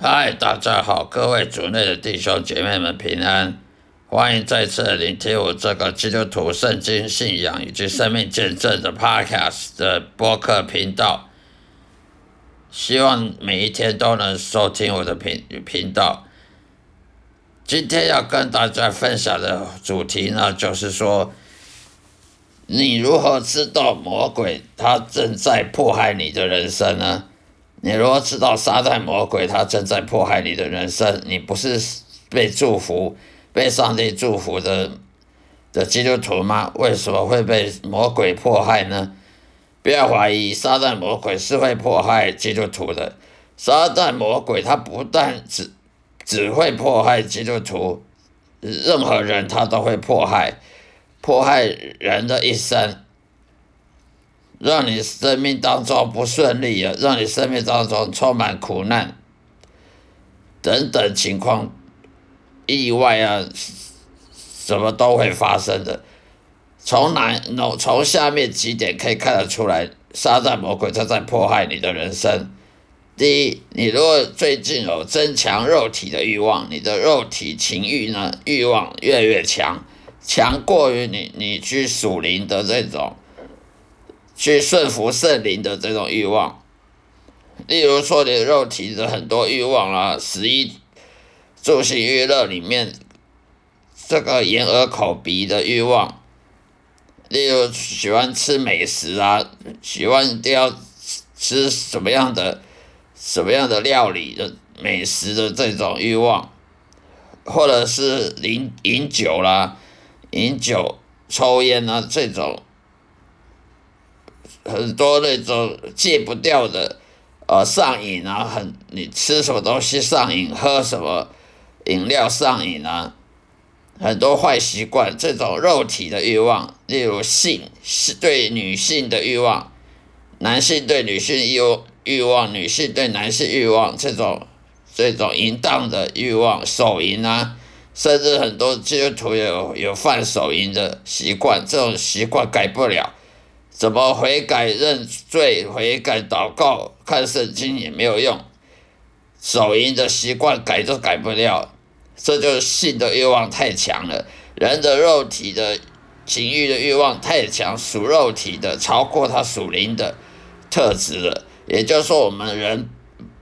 嗨，大家好，各位主内的弟兄姐妹们平安，欢迎再次聆听我这个基督徒圣经信仰以及生命见证的 Podcast 的播客频道。希望每一天都能收听我的频频道。今天要跟大家分享的主题呢，就是说，你如何知道魔鬼他正在迫害你的人生呢？你如果知道撒旦魔鬼他正在迫害你的人生，你不是被祝福、被上帝祝福的的基督徒吗？为什么会被魔鬼迫害呢？不要怀疑，撒旦魔鬼是会迫害基督徒的。撒旦魔鬼他不但只只会迫害基督徒，任何人他都会迫害，迫害人的一生。让你生命当中不顺利啊，让你生命当中充满苦难等等情况，意外啊，什么都会发生的。从哪从从下面几点可以看得出来，撒旦魔鬼他在迫害你的人生。第一，你如果最近有增强肉体的欲望，你的肉体情欲呢欲望越来越强，强过于你你去属灵的这种。去顺服圣灵的这种欲望，例如说你肉体的很多欲望啊，十一助行娱乐里面这个眼耳口鼻的欲望，例如喜欢吃美食啊，喜欢一定要吃什么样的什么样的料理的美食的这种欲望，或者是饮饮酒啦、饮酒、抽烟啊这种。很多那种戒不掉的，呃，上瘾啊，很你吃什么东西上瘾，喝什么饮料上瘾啊，很多坏习惯，这种肉体的欲望，例如性是对女性的欲望，男性对女性欲欲望，女性对男性欲望，这种这种淫荡的欲望，手淫啊，甚至很多基督徒有有犯手淫的习惯，这种习惯改不了。怎么悔改认罪、悔改祷告、看圣经也没有用，手淫的习惯改都改不了，这就是性的欲望太强了。人的肉体的情欲的欲望太强，属肉体的超过他属灵的特质了。也就是说，我们人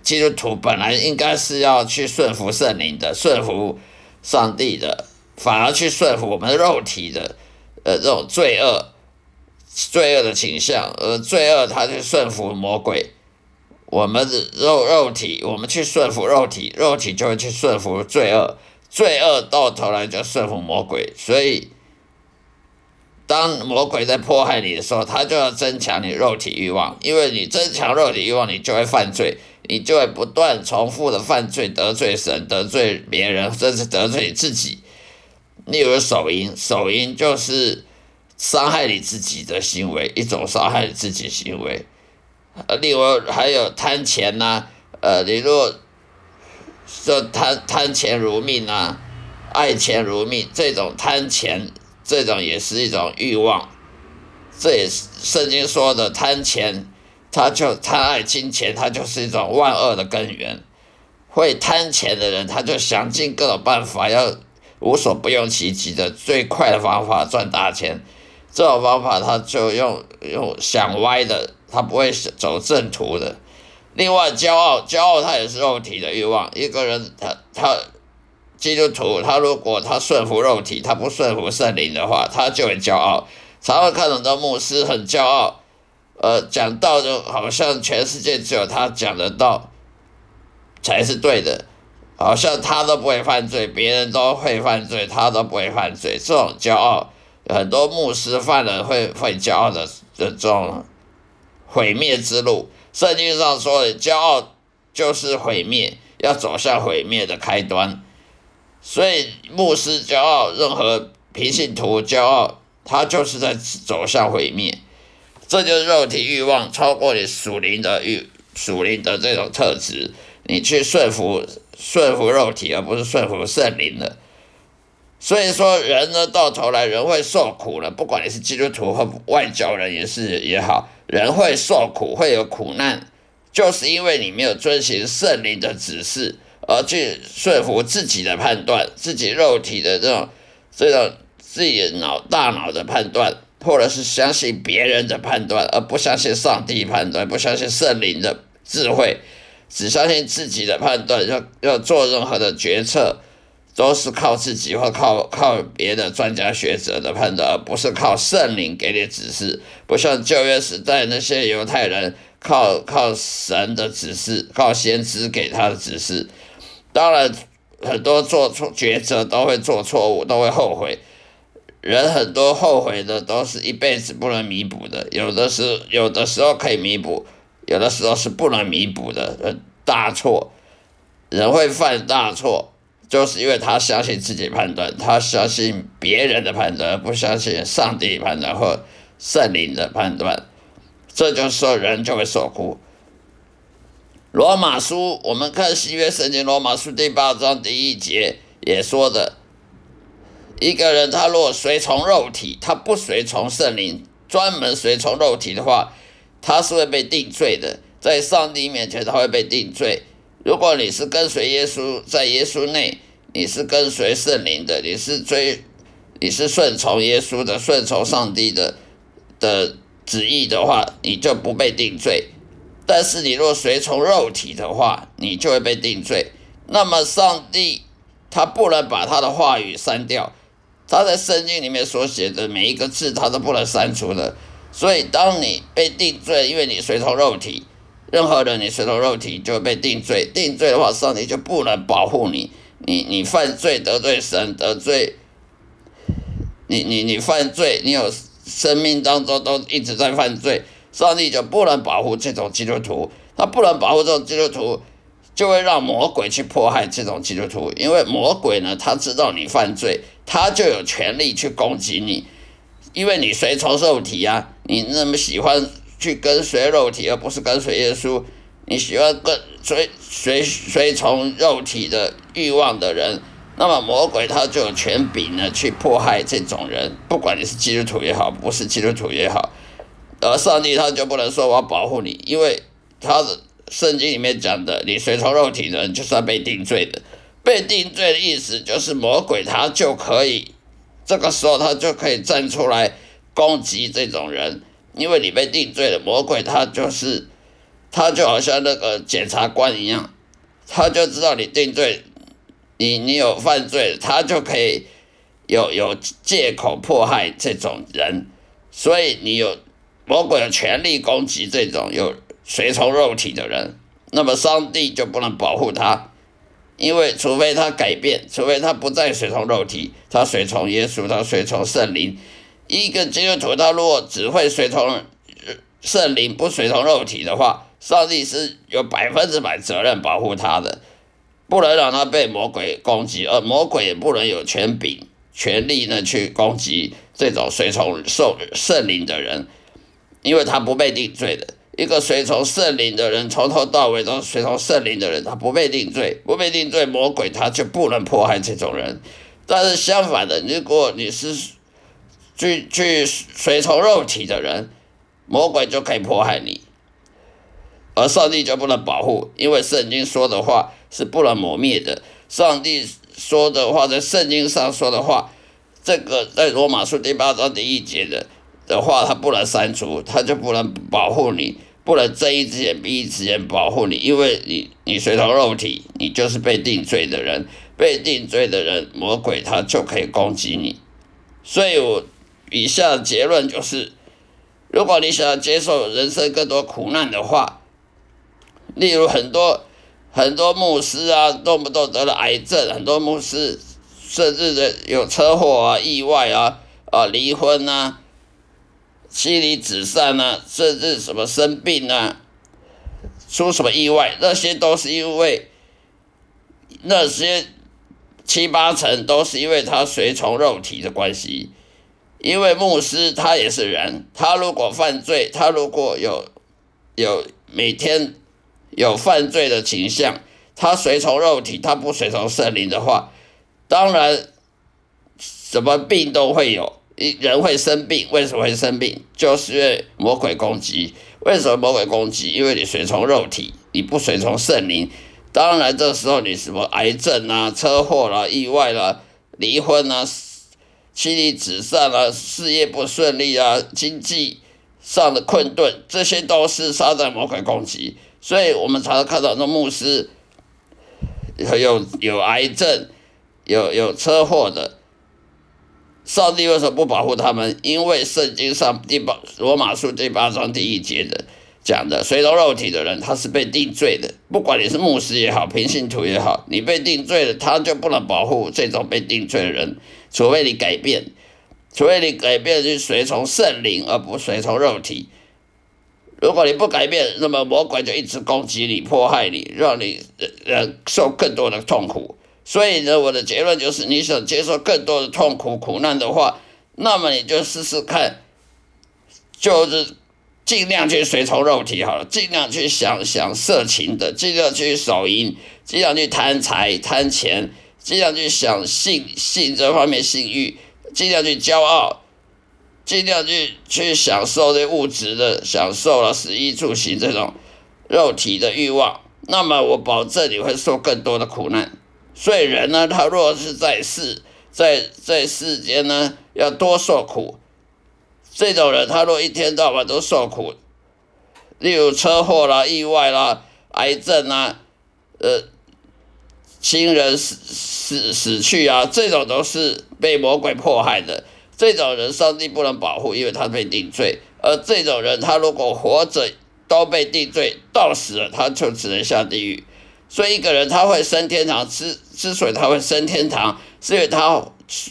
基督徒本来应该是要去顺服圣灵的、顺服上帝的，反而去顺服我们肉体的，呃，这种罪恶。罪恶的倾向，而罪恶它就顺服魔鬼，我们的肉肉体，我们去顺服肉体，肉体就会去顺服罪恶，罪恶到头来就顺服魔鬼。所以，当魔鬼在迫害你的时候，他就要增强你肉体欲望，因为你增强肉体欲望，你就会犯罪，你就会不断重复的犯罪，得罪神，得罪别人，甚至得罪你自己。例如手淫，手淫就是。伤害你自己的行为，一种伤害你自己行为。呃，另外还有贪钱呐，呃，你若说贪贪钱如命啊，爱钱如命，这种贪钱，这种也是一种欲望。这也是圣经说的贪钱，他就贪爱金钱，它就是一种万恶的根源。会贪钱的人，他就想尽各种办法，要无所不用其极的最快的方法赚大钱。这种方法，他就用用想歪的，他不会走正途的。另外，骄傲，骄傲，他也是肉体的欲望。一个人，他他基督徒，他如果他顺服肉体，他不顺服圣灵的话，他就会骄傲。常常看很多牧师很骄傲，呃，讲道就好像全世界只有他讲的道才是对的，好像他都不会犯罪，别人都会犯罪，他都不会犯罪。这种骄傲。很多牧师犯了会会骄傲的这种毁灭之路。圣经上说的骄傲就是毁灭，要走向毁灭的开端。所以牧师骄傲，任何平信徒骄傲，他就是在走向毁灭。这就是肉体欲望超过你属灵的欲属灵的这种特质，你去顺服顺服肉体，而不是顺服圣灵的。所以说，人呢，到头来人会受苦了。不管你是基督徒和外教人也是也好，人会受苦，会有苦难。就是因为你没有遵循圣灵的指示，而去顺服自己的判断，自己肉体的这种这种自己脑大脑的判断，或者是相信别人的判断，而不相信上帝判断，不相信圣灵的智慧，只相信自己的判断，要要做任何的决策，都是靠自己或靠靠别的专家学者的判断，而不是靠圣灵给你指示，不像旧约时代那些犹太人。靠靠神的指示，靠先知给他的指示，当然很多做错抉择都会做错误，都会后悔。人很多后悔的都是一辈子不能弥补的，有的是有的时候可以弥补，有的时候是不能弥补的。大错，人会犯大错，就是因为他相信自己判断，他相信别人的判断，不相信上帝判断或圣灵的判断。这就说人就会受苦。罗马书，我们看新约圣经罗马书第八章第一节也说的，一个人他若随从肉体，他不随从圣灵，专门随从肉体的话，他是会被定罪的，在上帝面前他会被定罪。如果你是跟随耶稣，在耶稣内，你是跟随圣灵的，你是追，你是顺从耶稣的，顺从上帝的的。旨意的话，你就不被定罪；但是你若随从肉体的话，你就会被定罪。那么上帝他不能把他的话语删掉，他在圣经里面所写的每一个字，他都不能删除的。所以，当你被定罪，因为你随从肉体，任何人你随从肉体就被定罪。定罪的话，上帝就不能保护你。你你犯罪得罪神，得罪你你你犯罪，你有。生命当中都一直在犯罪，上帝就不能保护这种基督徒，他不能保护这种基督徒，就会让魔鬼去迫害这种基督徒，因为魔鬼呢，他知道你犯罪，他就有权利去攻击你，因为你随从肉体啊，你那么喜欢去跟随肉体，而不是跟随耶稣，你喜欢跟随随随从肉体的欲望的人。那么魔鬼他就有权柄呢，去迫害这种人，不管你是基督徒也好，不是基督徒也好，而上帝他就不能说我要保护你，因为他的圣经里面讲的，你随从肉体的人就算被定罪的。被定罪的意思就是魔鬼他就可以，这个时候他就可以站出来攻击这种人，因为你被定罪了，魔鬼他就是他就好像那个检察官一样，他就知道你定罪。你你有犯罪，他就可以有有借口迫害这种人，所以你有魔鬼有权利攻击这种有随从肉体的人，那么上帝就不能保护他，因为除非他改变，除非他不再随从肉体，他随从耶稣，他随从圣灵。一个基督徒他如果只会随从圣灵，不随从肉体的话，上帝是有百分之百责任保护他的。不能让他被魔鬼攻击，而魔鬼也不能有权柄、权力呢去攻击这种随从受圣灵的人，因为他不被定罪的。一个随从圣灵的人，从头到尾都随从圣灵的人，他不被定罪，不被定罪，魔鬼他就不能迫害这种人。但是相反的，如果你是去去随从肉体的人，魔鬼就可以迫害你，而上帝就不能保护，因为圣经说的话。是不能磨灭的。上帝说的话，在圣经上说的话，这个在罗马书第八章第一节的的话，他不能删除，他就不能保护你，不能睁一只眼闭一只眼保护你，因为你你随从肉体，你就是被定罪的人，被定罪的人，魔鬼他就可以攻击你。所以我以下结论就是，如果你想要接受人生更多苦难的话，例如很多。很多牧师啊，动不动得了癌症；很多牧师甚至的有车祸啊、意外啊、啊离婚啊、妻离子散啊，甚至什么生病啊、出什么意外，那些都是因为那些七八成都是因为他随从肉体的关系。因为牧师他也是人，他如果犯罪，他如果有有每天。有犯罪的倾向，他随从肉体，他不随从圣灵的话，当然什么病都会有，一人会生病，为什么会生病？就是因为魔鬼攻击。为什么魔鬼攻击？因为你随从肉体，你不随从圣灵。当然，这时候你什么癌症啊、车祸啦、意外啦、离婚啊、妻离子散啊、事业不顺利啊、经济上的困顿，这些都是撒旦魔鬼攻击。所以我们常常看到那牧师有有癌症、有有车祸的，上帝为什么不保护他们？因为圣经上第八罗马书第八章第一节的。讲的随从肉体的人，他是被定罪的。不管你是牧师也好，平信徒也好，你被定罪了，他就不能保护这种被定罪的人，除非你改变，除非你改变去随从圣灵，而不随从肉体。如果你不改变，那么魔鬼就一直攻击你、迫害你，让你呃受更多的痛苦。所以呢，我的结论就是，你想接受更多的痛苦、苦难的话，那么你就试试看，就是。尽量去随从肉体好了，尽量去想想色情的，尽量去手淫，尽量去贪财贪钱，尽量去想性性这方面性欲，尽量去骄傲，尽量去去享受这物质的享受了，食衣住行这种肉体的欲望。那么我保证你会受更多的苦难。所以人呢，他若是在世，在在世间呢，要多受苦。这种人，他若一天到晚都受苦，例如车祸啦、意外啦、癌症啊，呃，亲人死死死去啊，这种都是被魔鬼迫害的。这种人，上帝不能保护，因为他被定罪。而这种人，他如果活着都被定罪，到死了他就只能下地狱。所以，一个人他会升天堂，之之所以他会升天堂，是因为他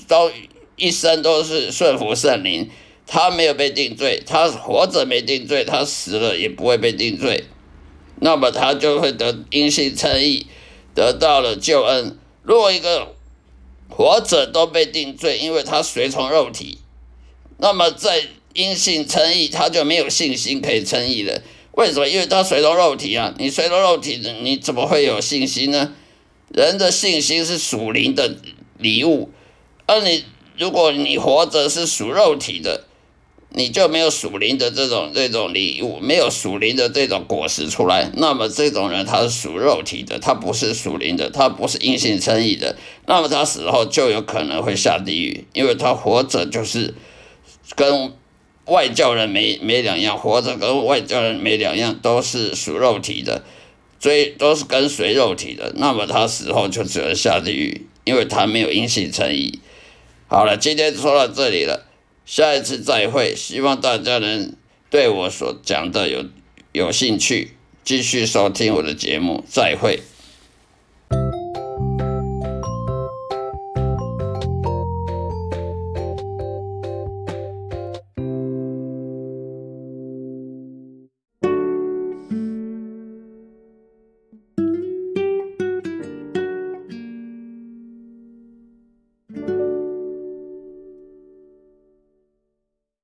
都一生都是顺服圣灵。他没有被定罪，他活着没定罪，他死了也不会被定罪，那么他就会得因信称义，得到了救恩。如果一个活着都被定罪，因为他随从肉体，那么在因信称义，他就没有信心可以称义了。为什么？因为他随从肉体啊！你随从肉体，你怎么会有信心呢？人的信心是属灵的礼物，而你如果你活着是属肉体的。你就没有属灵的这种这种礼物，没有属灵的这种果实出来，那么这种人他是属肉体的，他不是属灵的，他不是因信称义的，那么他死后就有可能会下地狱，因为他活着就是跟外教人没没两样，活着跟外教人没两样，都是属肉体的，追都是跟随肉体的，那么他死后就只能下地狱，因为他没有因信称义。好了，今天说到这里了。下一次再会，希望大家能对我所讲的有有兴趣，继续收听我的节目。再会。